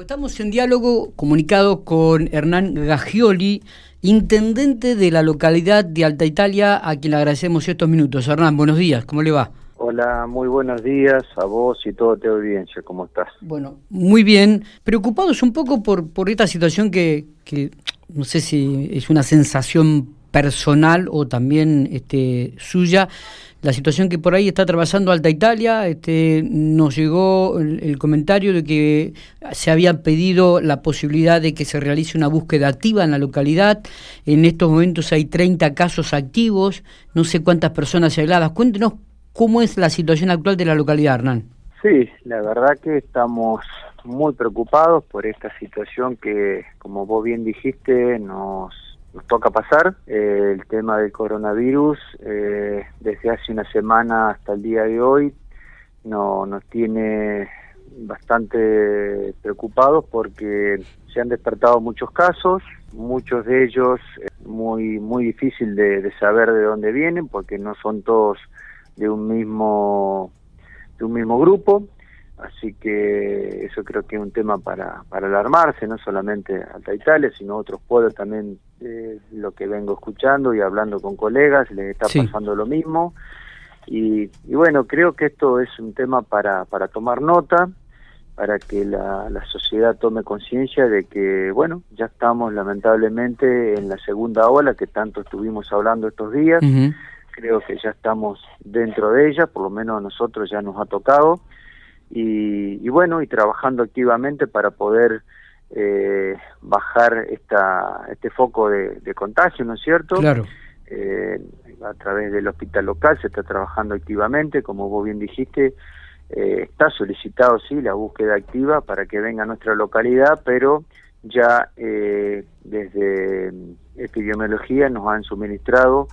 Estamos en diálogo comunicado con Hernán Gagioli, intendente de la localidad de Alta Italia, a quien le agradecemos estos minutos. Hernán, buenos días, ¿cómo le va? Hola, muy buenos días a vos y toda tu audiencia, ¿cómo estás? Bueno, muy bien. Preocupados un poco por, por esta situación que, que no sé si es una sensación personal o también este, suya, la situación que por ahí está atravesando Alta Italia, este, nos llegó el, comentario de que se había pedido la posibilidad de que se realice una búsqueda activa en la localidad. En estos momentos hay 30 casos activos, no sé cuántas personas aisladas. Cuéntenos cómo es la situación actual de la localidad, Hernán. Sí, la verdad que estamos muy preocupados por esta situación que, como vos bien dijiste, nos nos toca pasar. Eh, el tema del coronavirus, eh, desde hace una semana hasta el día de hoy, no, nos tiene bastante preocupados porque se han despertado muchos casos, muchos de ellos eh, muy muy difícil de, de, saber de dónde vienen porque no son todos de un mismo de un mismo grupo Así que eso creo que es un tema para, para alarmarse, no solamente Alta Italia, sino otros pueblos también, eh, lo que vengo escuchando y hablando con colegas, les está pasando lo mismo. Y, y, bueno, creo que esto es un tema para, para tomar nota, para que la, la sociedad tome conciencia de que, bueno, ya estamos lamentablemente en la segunda ola que tanto estuvimos hablando estos días. Creo que ya estamos dentro de ella, por lo menos a nosotros ya nos ha tocado y, bueno, y trabajando activamente para poder eh, bajar esta, este foco de, contagio, ¿no es cierto? Claro. Eh, a través del hospital local se está trabajando activamente, como vos bien dijiste, eh, está solicitado, sí, la búsqueda activa para que venga a nuestra localidad, pero ya desde epidemiología nos han suministrado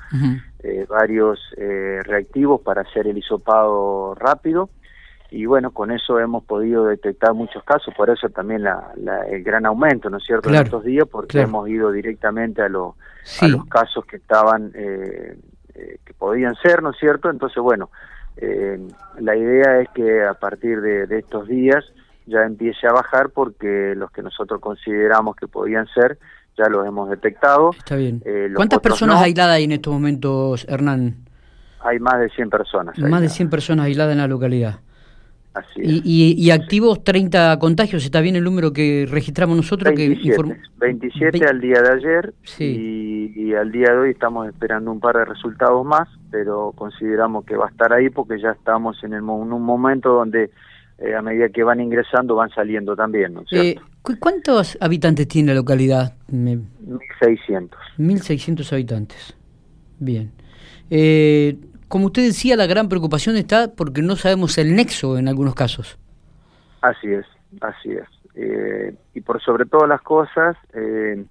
varios reactivos para hacer el hisopado rápido y bueno, con eso hemos podido detectar muchos casos, por eso también la, el gran aumento, ¿no es cierto?, en estos días, porque hemos ido directamente a, los a los casos que estaban, eh, eh, que podían ser, ¿no es cierto? Entonces, bueno, eh, la idea es que a partir de, de, estos días ya empiece a bajar porque los que nosotros consideramos que podían ser, ya los hemos detectado. Está bien. ¿Cuántas personas aisladas hay en estos momentos, Hernán? Hay más de 100 personas. Más de 100 personas aisladas en la localidad. Así y, y, activos 30 contagios, ¿está bien el número que registramos nosotros? 27, que 27 al día de ayer y, al día de hoy estamos esperando un par de resultados más, pero consideramos que va a estar ahí porque ya estamos en, el, un momento donde eh, a medida que van ingresando van saliendo también, ¿no eh, ¿Cuántos habitantes tiene la localidad? 1.600. 1.600 habitantes. Bien. Eh, como usted decía, la gran preocupación está porque no sabemos el nexo en algunos casos. Así es, así es. Eh, y por sobre todas las cosas, eh,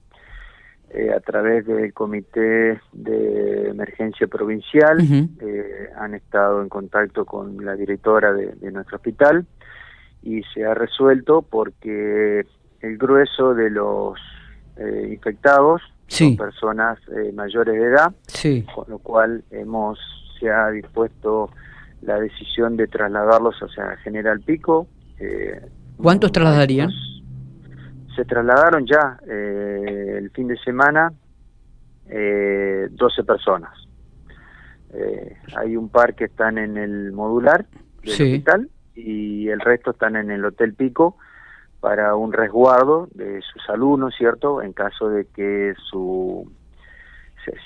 eh, a través del Comité de Emergencia Provincial, han estado en contacto con la directora de, nuestro hospital y se ha resuelto porque el grueso de los infectados son personas mayores de edad, con lo cual hemos se ha dispuesto la decisión de trasladarlos hacia General Pico. Eh, ¿Cuántos trasladarían? Se trasladaron ya eh, el fin de semana eh, 12 personas. Eh, hay un par que están en el modular del hospital y el resto están en el Hotel Pico para un resguardo de su salud, ¿no es cierto?, en caso de que su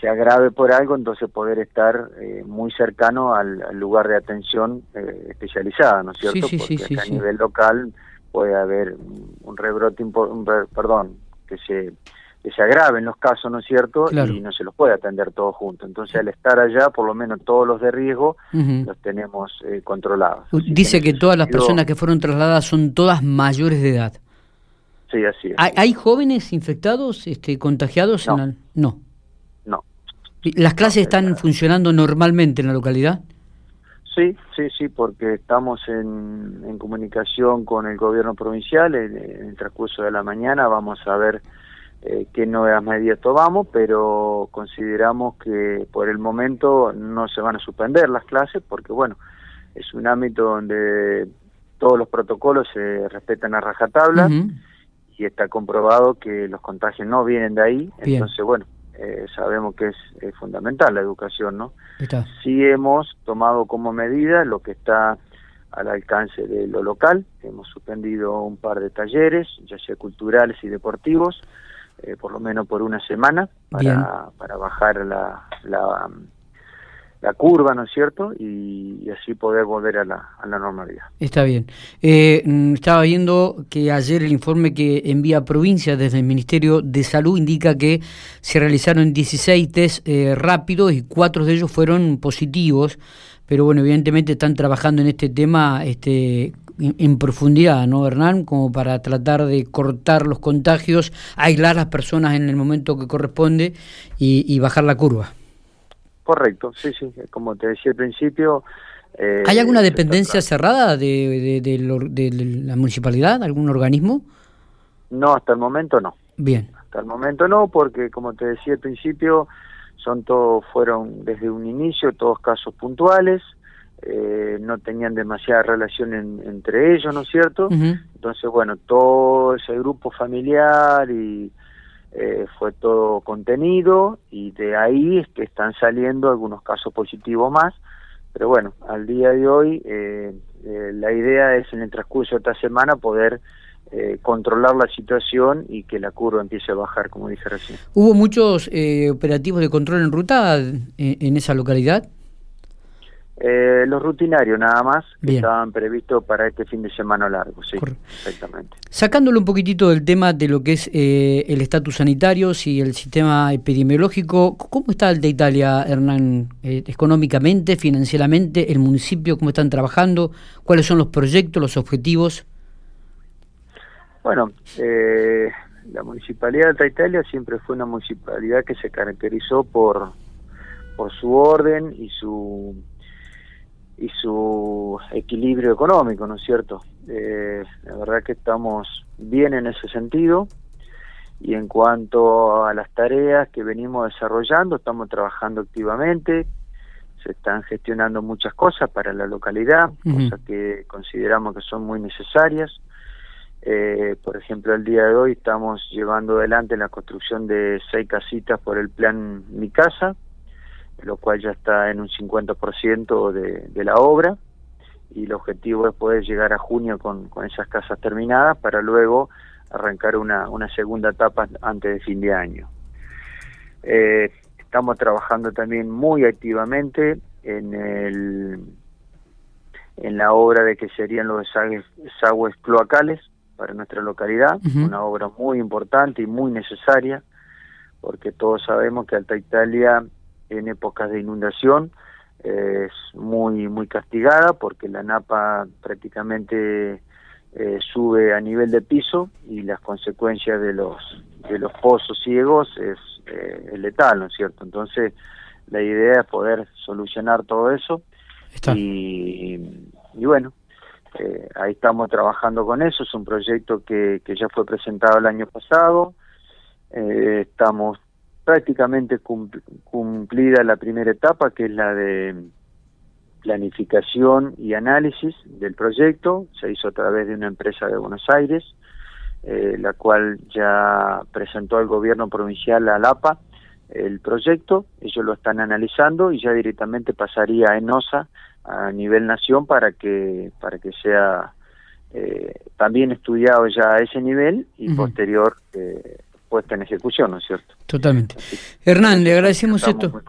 se, agrave por algo, entonces poder estar eh, muy cercano al, lugar de atención eh, especializada, ¿no es cierto? Sí, sí, Porque a nivel local puede haber un rebrote, un perdón, que se que se agraven los casos, ¿no es cierto? Y no se los puede atender todos juntos. Entonces, al estar allá, por lo menos todos los de riesgo los tenemos eh, controlados. Dice que, todas las personas que fueron trasladadas son todas mayores de edad. Sí, así es. ¿Hay, jóvenes infectados, este, contagiados? No. En no. ¿Las clases están funcionando normalmente en la localidad? Sí, sí, sí, porque estamos en, comunicación con el gobierno provincial. En, el transcurso de la mañana vamos a ver eh, qué nuevas medidas tomamos, pero consideramos que por el momento no se van a suspender las clases porque, bueno, es un ámbito donde todos los protocolos se respetan a rajatabla está comprobado que los contagios no vienen de ahí, entonces bueno, eh, sabemos que es, fundamental la educación, ¿no? Sí hemos tomado como medida lo que está al alcance de lo local, hemos suspendido un par de talleres, ya sea culturales y deportivos, eh, por lo menos por una semana, para, para bajar la, la la curva, ¿no es cierto? Y, así poder volver a la, a la normalidad. Está bien. Eh, mm, estaba viendo que ayer el informe que envía provincia desde el Ministerio de Salud indica que se realizaron 16 test eh, rápidos y cuatro de ellos fueron positivos, pero bueno, evidentemente están trabajando en este tema este, en, profundidad, ¿no, Hernán? Como para tratar de cortar los contagios, aislar las personas en el momento que corresponde y bajar la curva. Correcto, sí, sí, como te decía al principio. Eh, ¿Hay alguna dependencia cerrada de, de, la municipalidad, algún organismo? No, hasta el momento no. Bien. Hasta el momento no, porque como te decía al principio, son todos, fueron desde un inicio todos casos puntuales, eh, no tenían demasiada relación entre ellos, ¿no es cierto? Entonces, bueno, todo ese grupo familiar y eh, fue todo contenido y de ahí es que están saliendo algunos casos positivos más. Pero bueno, al día de hoy eh, eh, la idea es en el transcurso de esta semana poder controlar la situación y que la curva empiece a bajar, como dije recién. ¿Hubo muchos operativos de control en ruta en esa localidad? Eh, los rutinarios nada más que estaban previstos para este fin de semana largo, sí, exactamente. Sacándolo un poquitito del tema de lo que es eh, el estatus sanitario y el sistema epidemiológico, ¿cómo está el de Italia, Hernán? Eh, económicamente, financieramente, el municipio, ¿cómo están trabajando? ¿Cuáles son los proyectos, los objetivos? Bueno, eh, la municipalidad de Alta Italia siempre fue una municipalidad que se caracterizó por, por su orden y su y su equilibrio económico, ¿no es cierto? Eh, la verdad que estamos bien en ese sentido y en cuanto a las tareas que venimos desarrollando, estamos trabajando activamente, se están gestionando muchas cosas para la localidad, cosas que consideramos que son muy necesarias. Eh, por ejemplo, el día de hoy estamos llevando adelante la construcción de seis casitas por el plan Mi Casa, lo cual ya está en un 50% de, de la obra y el objetivo es poder llegar a junio con, con esas casas terminadas para luego arrancar una, una segunda etapa antes de fin de año. Eh, estamos trabajando también muy activamente en el en la obra de que serían los desagües, cloacales para nuestra localidad, una obra muy importante y muy necesaria, porque todos sabemos que Alta Italia en épocas de inundación es muy muy castigada porque la napa prácticamente eh, sube a nivel de piso y las consecuencias de los de los pozos ciegos es, eh, letal, ¿no es cierto? Entonces la idea es poder solucionar todo eso y, y bueno, eh, ahí estamos trabajando con eso, es un proyecto que, que ya fue presentado el año pasado, eh, estamos prácticamente cumplida la primera etapa, que es la de planificación y análisis del proyecto. Se hizo a través de una empresa de Buenos Aires, eh, la cual ya presentó al gobierno provincial, a LAPA, el proyecto. Ellos lo están analizando y ya directamente pasaría a ENOSA a nivel nación para que, para que sea eh, también estudiado ya a ese nivel y posterior eh, puesta en ejecución, ¿no es cierto? Totalmente. Hernán, le agradecemos esto. Muy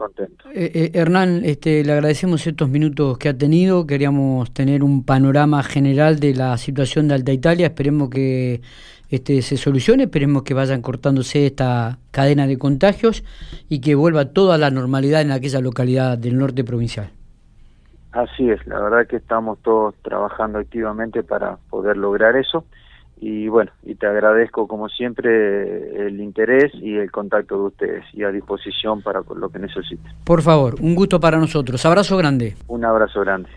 eh, eh, Hernán, este, le agradecemos estos minutos que ha tenido. Queríamos tener un panorama general de la situación de Alta Italia. Esperemos que este se solucione, esperemos que vayan cortándose esta cadena de contagios y que vuelva toda la normalidad en aquella localidad del norte provincial. Así es, la verdad que estamos todos trabajando activamente para poder lograr eso y bueno, y te agradezco como siempre el interés y el contacto de ustedes y a disposición para lo que necesiten. Por favor, un gusto para nosotros. Abrazo grande. Un abrazo grande.